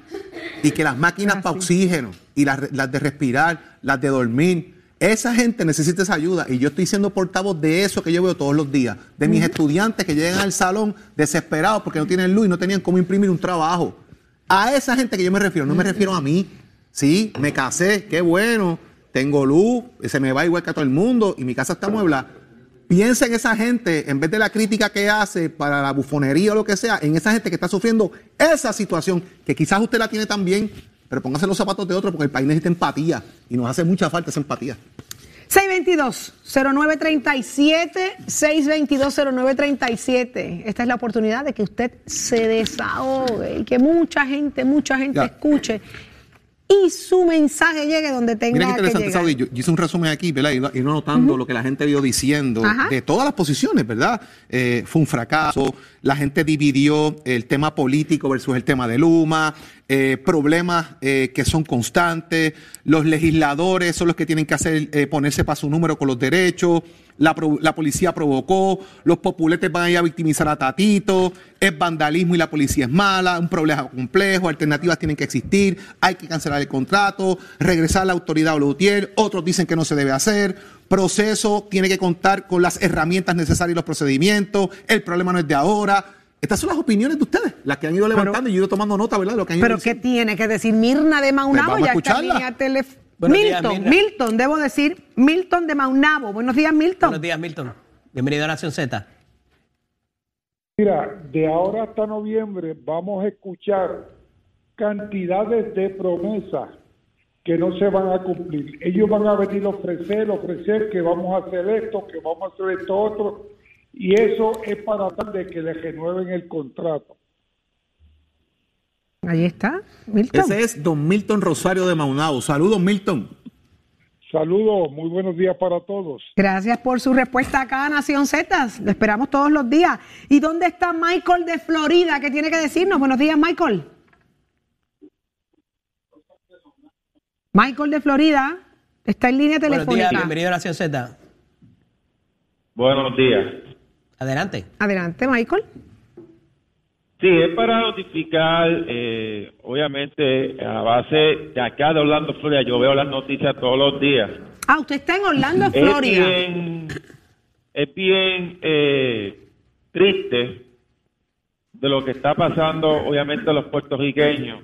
y que las máquinas Ah, para oxígeno, y las, las de respirar, las de dormir, esa gente necesita esa ayuda y yo estoy siendo portavoz de eso que yo veo todos los días, de mis estudiantes que llegan al salón desesperados porque no tienen luz y no tenían cómo imprimir un trabajo. A esa gente que yo me refiero, no me refiero a mí. Sí, me casé, qué bueno, tengo luz, se me va igual que a todo el mundo y mi casa está amueblada. Piensa en esa gente, en vez de la crítica que hace para la bufonería o lo que sea, en esa gente que está sufriendo esa situación, que quizás usted la tiene también, pero póngase los zapatos de otro porque el país necesita empatía y nos hace mucha falta esa empatía. 622-0937, 622-0937. Esta es la oportunidad de que usted se desahogue y que mucha gente, mucha gente Ya. escuche y su mensaje llegue donde Mira qué tenga que interesante, llegar. Saudi. Yo, yo hice un resumen aquí, ¿verdad? Y no- y no anotando lo que la gente vio diciendo Ajá. de todas las posiciones, ¿verdad? Eh, fue un fracaso. La gente dividió el tema político versus el tema de Luma, eh, problemas eh, que son constantes. Los legisladores son los que tienen que hacer ponerse para su número con los derechos. La, la policía provocó, los populetes van a ir a victimizar a Tatito, es vandalismo y la policía es mala, un problema complejo, alternativas tienen que existir, hay que cancelar el contrato, regresar a la autoridad Lutier, otros dicen que no se debe hacer, proceso tiene que contar con las herramientas necesarias y los procedimientos, el problema no es de ahora. Estas son las opiniones de ustedes, las que han ido levantando y yo he ido tomando nota, ¿verdad? de Lo que han ido Pero ¿qué tiene que decir Mirna de Maunabo? Pues ya está en línea telef- Buenos Milton. Milton, debo decir, Milton de Maunabo. Buenos días, Milton. Buenos días, Milton. Bienvenido a Nación Z. Mira, de ahora hasta noviembre vamos a escuchar cantidades de promesas que no se van a cumplir. Ellos van a venir a ofrecer, ofrecer que vamos a hacer esto, que vamos a hacer esto otro, y eso es para tratar de que le renueven el contrato. Ahí está, Milton. Ese es don Milton Rosario de Maunao. Saludos, Milton. Saludos, muy buenos días para todos. Gracias por su respuesta acá a Nación Z. Lo esperamos todos los días. ¿Y dónde está Michael de Florida? ¿Qué tiene que decirnos? Buenos días, Michael. Michael de Florida está en línea Buenos días, telefónica. bienvenido a Nación Z. Buenos días. Adelante. Adelante, Michael. Sí, es para notificar, eh, obviamente, a base de acá de Orlando, Florida, yo veo las noticias todos los días. Ah, usted está en Orlando, Es Florida. bien, es bien eh, triste de lo que está pasando, obviamente, a los puertorriqueños.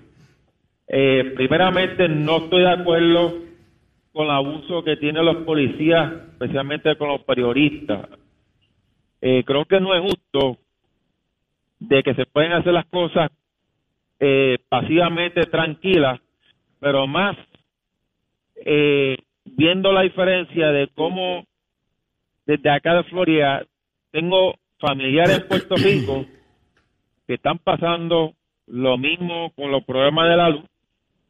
Eh, primeramente, no estoy de acuerdo con el abuso que tienen los policías, especialmente con los periodistas. Eh, creo que no es justo de que se pueden hacer las cosas eh, pasivamente tranquilas, pero más eh, viendo la diferencia de cómo desde acá de Florida tengo familiares en Puerto Rico que están pasando lo mismo con los problemas de la luz,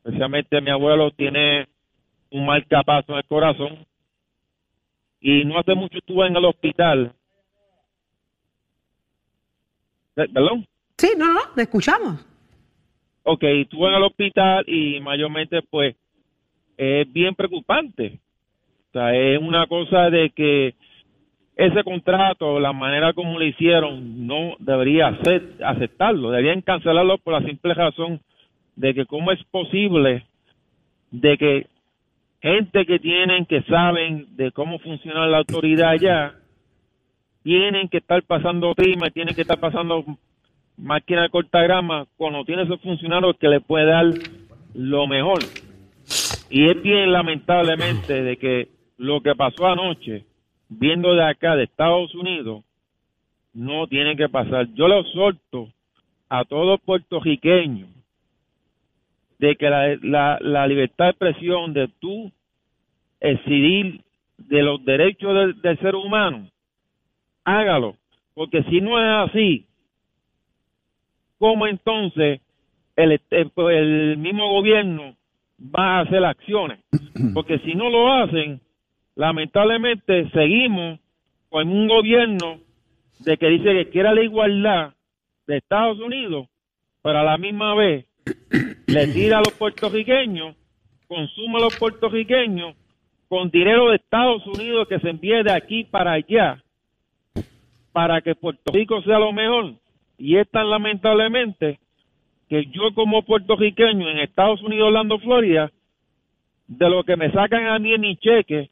especialmente mi abuelo tiene un marcapaso en el corazón y no hace mucho estuve en el hospital. Eh, ¿Perdón? Sí, no, no, le escuchamos. Ok, estuve en el hospital y mayormente pues es bien preocupante. O sea, es una cosa de que ese contrato, la manera como lo hicieron, no debería aceptarlo, deberían cancelarlo por la simple razón de que cómo es posible de que gente que tienen, que saben de cómo funciona la autoridad allá, tienen que estar pasando prima, tienen que estar pasando máquina de cortagrama cuando tiene esos funcionarios que le puede dar lo mejor. Y es bien lamentablemente de que lo que pasó anoche, viendo de acá, de Estados Unidos, no tiene que pasar. Yo le exhorto a todos puertorriqueños de que la, la, la libertad de expresión, de tú decidir de los derechos del ser humano, hágalo. Porque si no es así, ¿cómo entonces el, el, mismo gobierno va a hacer acciones? [clears throat] Porque si no lo hacen, lamentablemente seguimos con un gobierno de que dice que quiere la igualdad de Estados Unidos, pero a la misma vez le tira a los puertorriqueños, consume a los puertorriqueños con dinero de Estados Unidos que se envíe de aquí para allá para que Puerto Rico sea lo mejor. Y es tan lamentablemente que yo como puertorriqueño en Estados Unidos, Orlando, Florida, de lo que me sacan a mí en mi cheque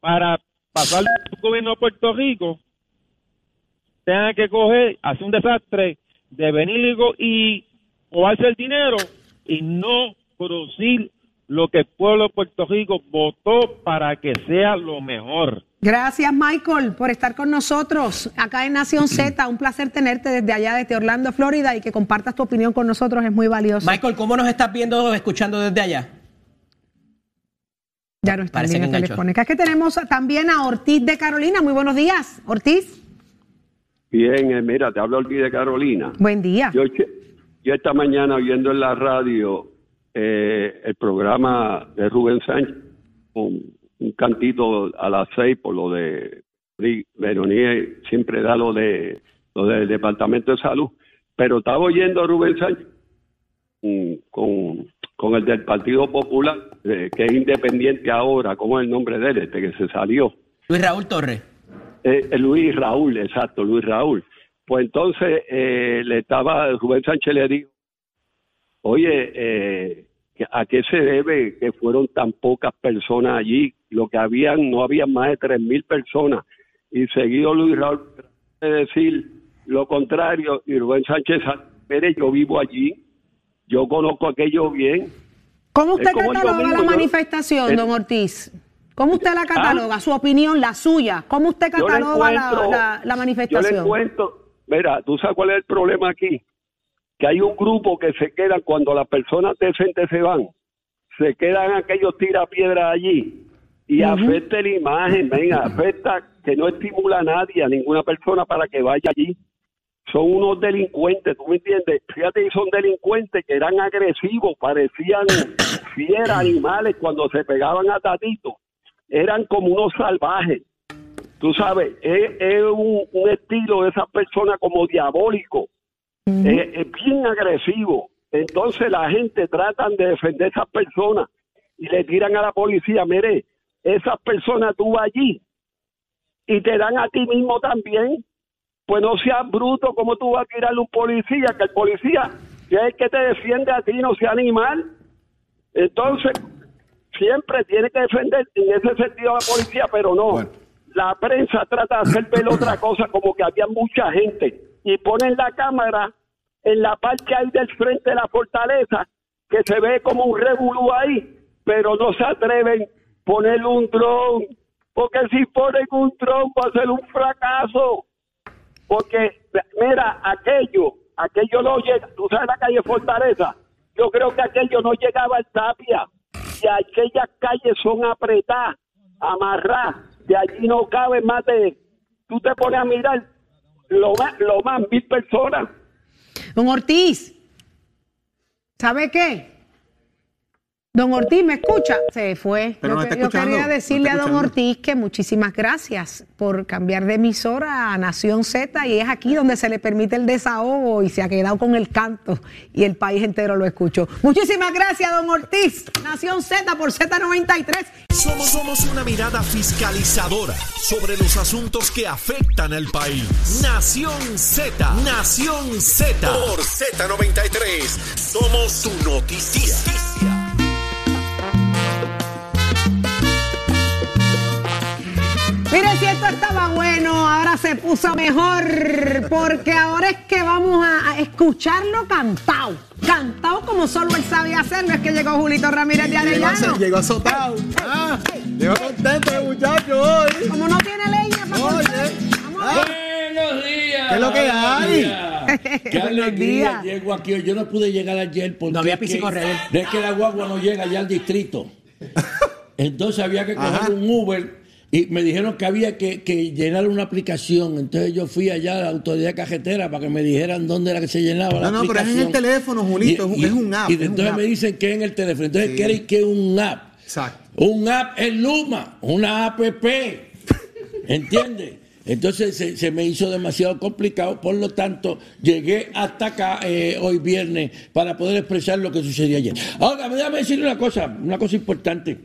para pasar el gobierno de Puerto Rico, tenga que coger, hacer un desastre de venir y hacer el dinero y no producir lo que el pueblo de Puerto Rico votó para que sea lo mejor. Gracias, Michael, por estar con nosotros acá en Nación Z. [clears throat] Un placer tenerte desde allá, desde Orlando, Florida, y que compartas tu opinión con nosotros. Es muy valioso. Michael, ¿cómo nos estás viendo, escuchando desde allá? Ya no está en línea telefónica. Es que tenemos también a Ortiz de Carolina. Muy buenos días, Ortiz. Bien, eh, mira, te hablo Ortiz de Carolina. Buen día. Yo, yo esta mañana oyendo en la radio eh, el programa de Rubén Sánchez, un, un cantito a las seis por lo de Veronía siempre da lo de lo del Departamento de Salud, pero estaba oyendo a Rubén Sánchez con, con el del Partido Popular, eh, que es independiente ahora, ¿cómo es el nombre de él? Este que se salió. Luis Raúl Torres. Eh, Luis Raúl, exacto, Luis Raúl. Pues entonces eh, le estaba, Rubén Sánchez le dijo, oye, eh, ¿a qué se debe que fueron tan pocas personas allí? Lo que habían, no había más de tres mil personas. Y seguido Luis Raúl de decir lo contrario, y Rubén Sánchez, mire, yo vivo allí, yo conozco aquello bien. ¿Cómo usted cataloga la manifestación, don Ortiz? ¿Cómo usted la cataloga? Su opinión, la suya. ¿Cómo usted cataloga la, la, manifestación? Yo le cuento, mira, ¿tú sabes cuál es el problema aquí? Que hay un grupo que se queda cuando las personas decentes se van, se quedan aquellos tirapiedras allí y afecta la imagen, venga, afecta que no estimula a nadie, a ninguna persona para que vaya allí. Son unos delincuentes, ¿tú me entiendes? Fíjate, son delincuentes que eran agresivos, parecían [coughs] fieras, animales cuando se pegaban a Tatito. Eran como unos salvajes. Tú sabes, es, un, estilo de esas personas como diabólico. Es, bien agresivo. Entonces la gente tratan de defender a esas personas y le tiran a la policía, mire, esas personas tú allí y te dan a ti mismo también, pues no seas bruto como tú vas a tirarle a un policía, que el policía que es el que te defiende a ti, no sea animal. Entonces, siempre tiene que defender en ese sentido a la policía, pero no. La prensa trata de hacer ver otra cosa, como que había mucha gente, y ponen la cámara en la parte ahí del frente de la fortaleza, que se ve como un revolú ahí, pero no se atreven ponerle un dron, porque si ponen un dron va a ser un fracaso. Porque, mira, aquello, aquello no llega, tú sabes la calle Fortaleza, yo creo que aquello no llegaba al Tapia, y aquellas calles son apretadas, amarradas, de allí no cabe más de, tú te pones a mirar, lo más, lo más mil personas. Don Ortiz, ¿sabe qué? Don Ortiz, ¿me escucha? Se fue. Pero yo no quería decirle a don. Ortiz que muchísimas gracias por cambiar de emisora a Nación Z y es aquí donde se le permite el desahogo y se ha quedado con el canto y el país entero lo escuchó. Muchísimas gracias, don Ortiz. Nación Z por Z93. Somos, somos una mirada fiscalizadora sobre los asuntos que afectan al país. Nación Z, Nación Z. Por Z93, somos tu noticia. Mire, si esto estaba bueno, ahora se puso mejor, porque ahora es que vamos a, a escucharlo cantado. Cantado como solo él sabía hacerlo. Es que llegó Julito Ramírez de Arellano. llegó azotado. Ah, llegó contento el muchacho hoy. Como no tiene leña para Oye. Vamos a ver. Buenos días. ¿Qué es lo que hay? [laughs] Qué Buenos alegría. días. Llego aquí. Yo no pude llegar ayer porque No había es que- es que la guagua no llega ya al distrito. [laughs] Entonces había que coger Ajá. un Uber y me dijeron que había que, que llenar una aplicación. Entonces yo fui allá a la autoridad cajetera para que me dijeran dónde era que se llenaba la No, no, pero es aplicación. en el teléfono, Julito, es un- es un app, Y entonces app. me dicen que es en el teléfono. Entonces Sí. quieren que es un app. Exacto. Un app es Luma, una app. ¿Entiendes? Entonces se, se me hizo demasiado complicado, por lo tanto llegué hasta acá eh, hoy viernes para poder expresar lo que sucedió ayer. Ahora, déjame decirle una cosa, una cosa importante.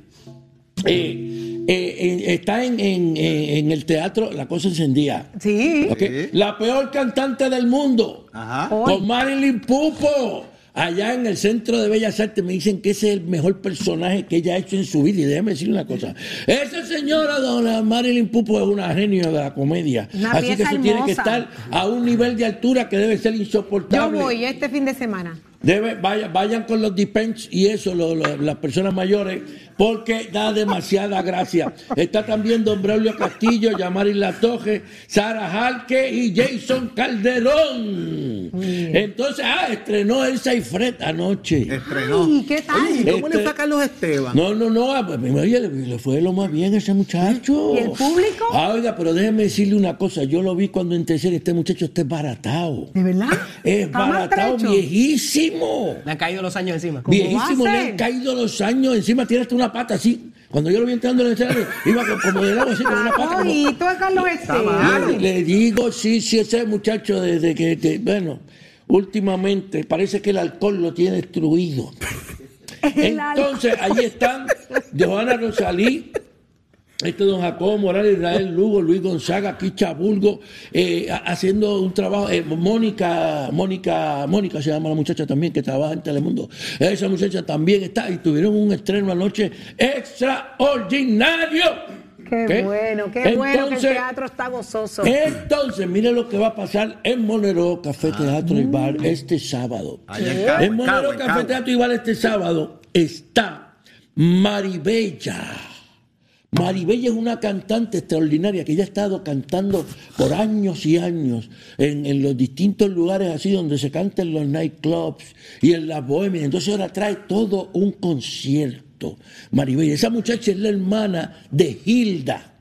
Eh, eh, eh, está en, en- en- en el teatro La Cosa Encendida. Sí. La peor cantante del mundo. Ajá. Con Marilyn Pupo. Allá en el Centro de Bellas Artes me dicen que ese es el mejor personaje que ella ha hecho en su vida. Y déjame decirle una cosa. Esa señora, dona Marilyn Pupo, es una genio de la comedia. Una Así que eso tiene que estar a un nivel de altura que debe ser Yo insoportable. voy este fin de semana. Debe, vaya- vayan con los depends y eso, lo- lo- las personas mayores, porque da demasiada gracia. Está también Don Braulio Castillo, Yamari Latoje, Sara Jalque y Jason Calderón. Entonces, ah, estrenó Elsa y Fred anoche. Estrenó. Ay, ¿qué tal? Oye, ¿cómo Este- le fue a Carlos Esteban? No, no, no, ah, pues, oye, le, le fue lo más bien a ese muchacho. ¿Y el público? Ah, oiga, pero déjeme decirle una cosa, yo lo vi cuando entré, este muchacho está baratado. ¿De verdad? Es baratado, maltrecho. Viejísimo. Le han caído los años encima. ¿Cómo Viejísimo, le han caído los años encima, tiene hasta una pata así. Cuando yo lo vi entrando en el escenario, iba co- como de lado así, con una pata. como- tú es Carlos le, Esteban. le digo, sí, sí, ese muchacho desde que, bueno, últimamente parece que el alcohol lo tiene destruido. [laughs] Entonces, ahí están Johanna Rosalí, este don Jacobo Morales, Israel Lugo, Luis Gonzaga, Kicha Bulgo, eh, ha- haciendo un trabajo, eh, Mónica, Mónica, Mónica se llama la muchacha también que trabaja en Telemundo. Esa muchacha también está y tuvieron un estreno anoche extraordinario. Qué bueno, qué bueno que el teatro está gozoso. entonces, mire lo que va a pasar en Monero Café Teatro y Bar este sábado. Allá en En Monero Café. Teatro y Bar este sábado está Maribella. Maribella es una cantante extraordinaria que ya ha estado cantando por años y años en, los distintos lugares así donde se canta en los nightclubs y en las bohemias. Entonces ahora trae todo un concierto. Maribella, esa muchacha es la hermana de Hilda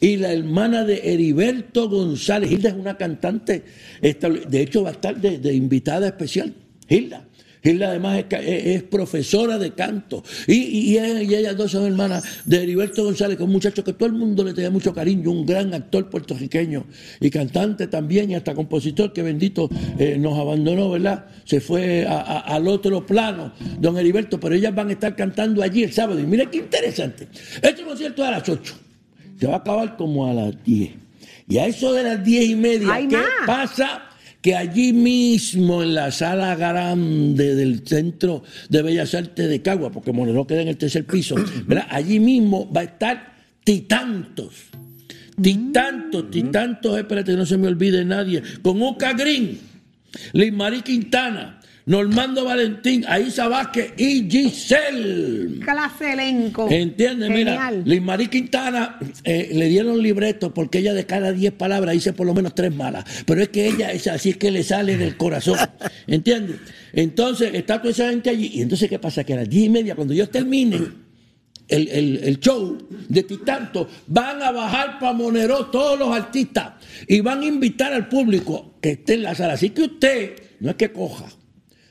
y la hermana de Heriberto González. Hilda es una cantante, de hecho va a estar de, de invitada especial. Hilda. Hilda además es, profesora de canto. Y, y- y ella- y ellas dos son hermanas de Heriberto González, que es un muchacho que todo el mundo le tenía mucho cariño, un gran actor puertorriqueño y cantante también y hasta compositor que bendito eh, nos abandonó, ¿verdad? Se fue a- a- al otro plano, don Heriberto, pero ellas van a estar cantando allí el sábado. Y mire qué interesante. Este concierto es a las 8 se va a acabar como a las 10. Y a eso de las 10 y media, ¿qué pasa? Que allí mismo, en la sala grande del Centro de Bellas Artes de Cagua, porque Monero queda en el tercer piso, [clears throat] ¿verdad? allí mismo va a estar Titantos. Titantos, Titantos, espérate que no se me olvide nadie, con Oca Green, Liz Marí Quintana, Normando Valentín, Aisa Vázquez y Giselle. Clase elenco. ¿Entiendes? Mira, Genial. Liz Marí Quintana eh, le dieron libreto porque ella de cada 10 palabras dice por lo menos tres malas. Pero es que ella es así es que le sale del corazón. [laughs] ¿Entiendes? Entonces está toda esa gente allí. Y entonces, ¿qué pasa? Que a las 10 y media, cuando ellos terminen el, el- el show de Titanto, van a bajar para Monero todos los artistas y van a invitar al público que esté en la sala. Así que usted no es que coja.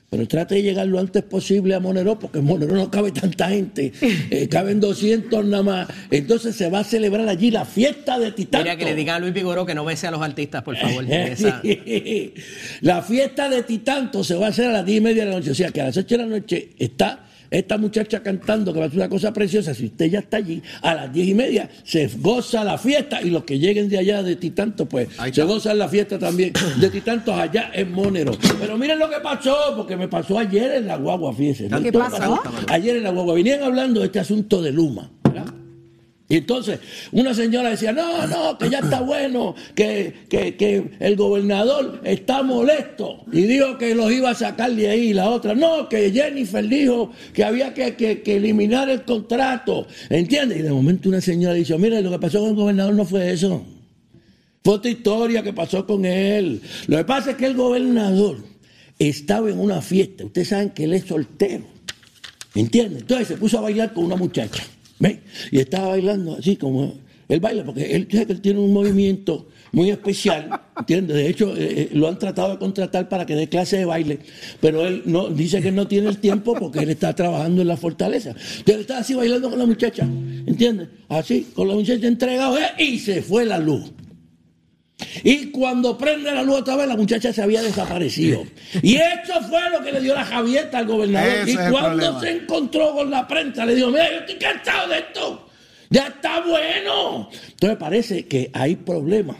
Pero trate de llegar lo antes posible a Monero, porque en Monero no cabe tanta gente, [laughs] eh, caben 200 nada más. Entonces se va a celebrar allí la fiesta de Titanto. Mira que le digan a Luis Vigoró que no bese a los artistas, por favor. [laughs] Esa- la fiesta de Titanto se va a hacer a las 10 y media de la noche. O sea que a las 8 de la noche está esta muchacha cantando, que va a ser una cosa preciosa. Si usted ya está allí, a las 10 y media se goza la fiesta. Y los que lleguen de allá de Titanto, pues se gozan la fiesta también de Titanto allá en Monero. Pero miren lo que pasó, porque me pasó ayer en la guagua, fíjense. ¿no? ¿Qué pasó? Ayer en la guagua venían hablando de este asunto de Luma. Y entonces una señora decía, no, no, que ya está bueno, que, que, que el gobernador está molesto y dijo que los iba a sacar de ahí. La otra, no, que Jennifer dijo que había que, que- que eliminar el contrato. ¿Entiendes? Y de momento una señora dice, mire, lo que pasó con el gobernador no fue eso. Fue otra historia que pasó con él. Lo que pasa es que el gobernador estaba en una fiesta. Ustedes saben que él es soltero. ¿Entiendes? Entonces se puso a bailar con una muchacha. Y estaba bailando así como él baila, porque él, que él tiene un movimiento muy especial, ¿entiendes? De hecho, eh, eh, lo han tratado de contratar para que dé clase de baile, pero él no dice que no tiene el tiempo porque él está trabajando en la fortaleza. Entonces él estaba así bailando con la muchacha, ¿entiendes? Así, con la muchacha entregada, ¿eh? y se fue la luz. Y cuando prende la luz otra vez, la muchacha se había desaparecido. Y eso fue lo que le dio la javieta al gobernador. Ese y cuando se encontró con la prensa, le dijo, mira, yo estoy cansado de esto. Ya está bueno. Entonces parece que hay problemas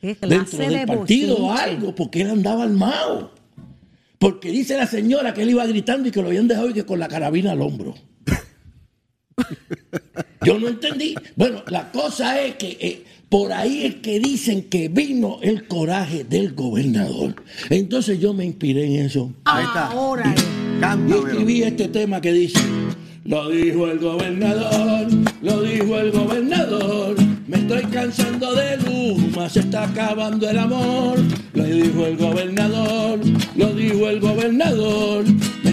¿Qué dentro del de partido o algo, porque él andaba armado. Porque dice la señora que él iba gritando y que lo habían dejado y que con la carabina al hombro. [laughs] Yo no entendí. Bueno, la cosa es que eh, por ahí es que dicen que vino el coraje del gobernador. Entonces yo me inspiré en eso. Ahí está. Ahora. Y escribí este tema que dice, lo dijo el gobernador, lo dijo el gobernador, me estoy cansando de Luma, se está acabando el amor. Lo dijo el gobernador, lo dijo el gobernador,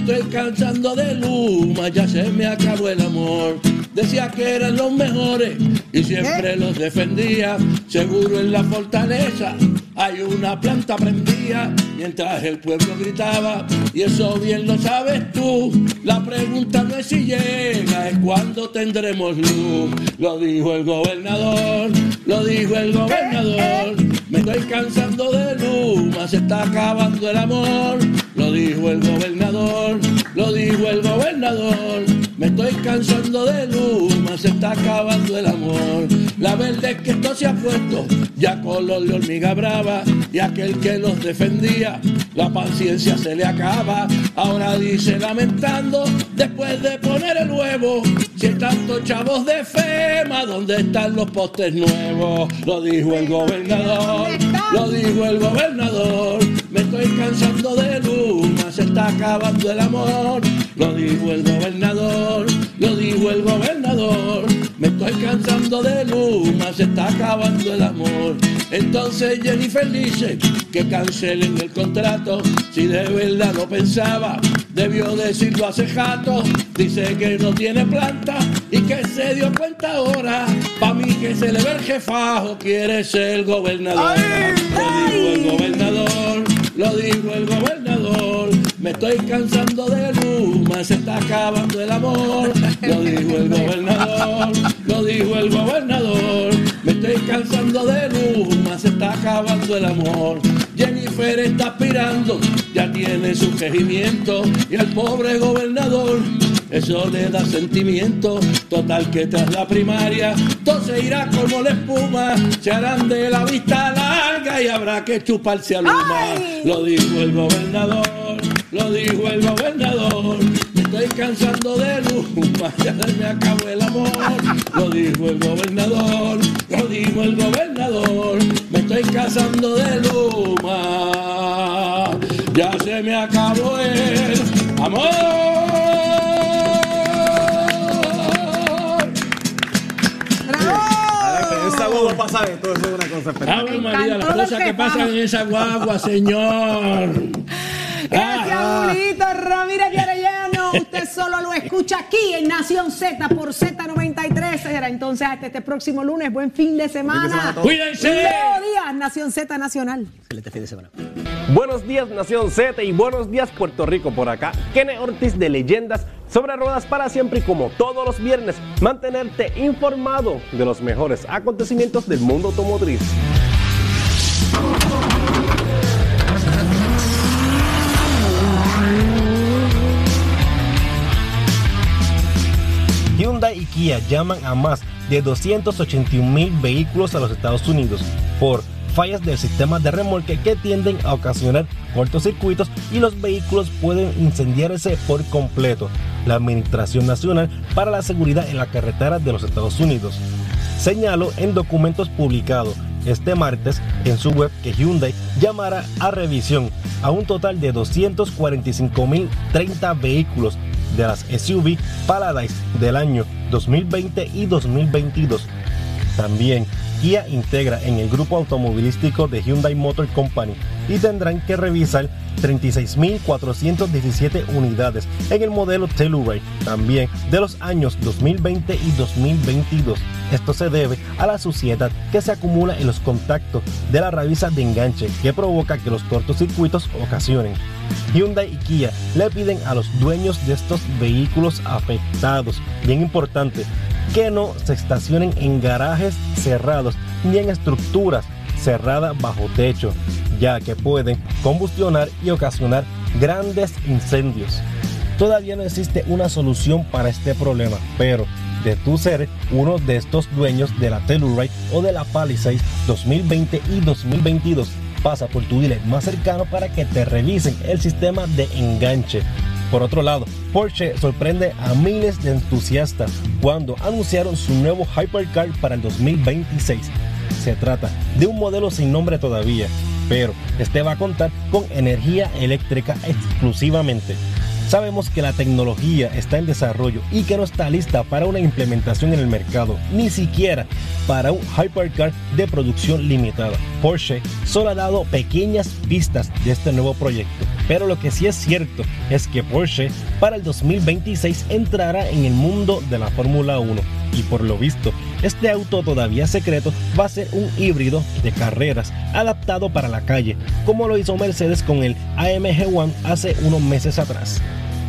estoy cansando de Luma, ya se me acabó el amor. Decía que eran los mejores y siempre los defendía, seguro en la fortaleza hay una planta prendida mientras el pueblo gritaba y eso bien lo sabes tú. La pregunta no es si llega, es cuándo tendremos luz. Lo dijo el gobernador, lo dijo el gobernador. Me estoy cansando de Luma, se está acabando el amor. Lo dijo el gobernador, lo dijo el gobernador. Me estoy cansando de Luma, se está acabando el amor. La verdad es que esto se ha puesto ya color de hormiga brava y aquel que los defendía, la paciencia se le acaba. Ahora dice lamentando, después de poner el huevo, si hay tantos chavos de FEMA, ¿dónde están los postes nuevos? Lo dijo el gobernador, lo dijo el gobernador. Me estoy cansando de Luma, se está acabando el amor. Lo dijo el gobernador, lo dijo el gobernador. Me estoy cansando de Luma, se está acabando el amor. Entonces Jennifer dice que cancelen el contrato. Si de verdad lo pensaba, debió decirlo hace jato. Dice que no tiene planta y que se dio cuenta ahora. Pa' mí que se le ve el jefajo, quiere ser gobernador. Lo dijo el gobernador, lo dijo el gobernador. Me estoy cansando de Luma, se está acabando el amor. Lo dijo el gobernador, lo dijo el gobernador. Me estoy cansando de Luma, se está acabando el amor. Jennifer está aspirando, ya tiene su regimiento. Y al pobre gobernador, eso le da sentimiento. Total que tras la primaria, todo se irá como la espuma. Se harán de la vista larga y habrá que chuparse a Luma. Lo dijo el gobernador, lo dijo el gobernador. Me estoy cansando de Luma, [laughs] ya se me acabó el amor. Lo dijo el gobernador, lo dijo el gobernador. Me estoy cansando de Luma, ya se me acabó el amor. En esa guagua pasa esto, eso es una cosa espectacular. Ave María, las cosas que que pasan en esa guagua, señor. Gracias, Ah. Julito Ramírez de. Usted solo lo escucha aquí en Nación Z por Z93. Será entonces hasta este próximo lunes. Buen fin de semana. Cuídense. Leo Díaz, Nación Z Nacional. Excelente fin de semana. Buenos días Nación Z y buenos días Puerto Rico por acá. Kene Ortiz de Leyendas sobre Ruedas para siempre y como todos los viernes mantenerte informado de los mejores acontecimientos del mundo automotriz. Hyundai y Kia llaman a más de 281 mil vehículos a los Estados Unidos por fallas del sistema de remolque que tienden a ocasionar cortocircuitos y los vehículos pueden incendiarse por completo. La Administración Nacional para la Seguridad en la Carretera de los Estados Unidos señaló en documentos publicados este martes en su web que Hyundai llamará a revisión a un total de 245.030 vehículos de las SUV Paradise del año 2020 y 2022. También Kia integra en el grupo automovilístico de Hyundai Motor Company y tendrán que revisar 36.417 unidades en el modelo Telluride, también de los años 2020 y 2022. Esto se debe a la suciedad que se acumula en los contactos de la rabisa de enganche que provoca que los cortocircuitos ocasionen. Hyundai y Kia le piden a los dueños de estos vehículos afectados, bien importante, que no se estacionen en garajes cerrados ni en estructuras cerradas bajo techo, ya que pueden combustionar y ocasionar grandes incendios. Todavía no existe una solución para este problema, pero de tu ser uno de estos dueños de la Telluride o de la Palisade 2020 y 2022, pasa por tu dealer más cercano para que te revisen el sistema de enganche. Por otro lado, Porsche sorprende a miles de entusiastas cuando anunciaron su nuevo Hypercar para el 2026. Se trata de un modelo sin nombre todavía, pero este va a contar con energía eléctrica exclusivamente. Sabemos que la tecnología está en desarrollo y que no está lista para una implementación en el mercado, ni siquiera para un hypercar de producción limitada. Porsche solo ha dado pequeñas pistas de este nuevo proyecto, pero lo que sí es cierto es que Porsche para el 2026 entrará en el mundo de la Fórmula 1 y por lo visto este auto todavía secreto va a ser un híbrido de carreras adaptado para la calle, como lo hizo Mercedes con el AMG One hace unos meses atrás.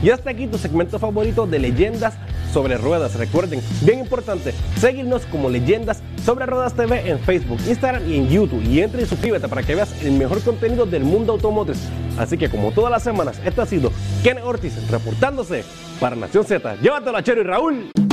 Y hasta aquí tu segmento favorito de leyendas sobre ruedas. Recuerden, bien importante, seguirnos como Leyendas sobre Ruedas TV en Facebook, Instagram y en YouTube. Y entre y suscríbete para que veas el mejor contenido del mundo automotriz. Así que como todas las semanas, este ha sido Ken Ortiz reportándose para Nación Z. Llévatelo a Chero y Raúl.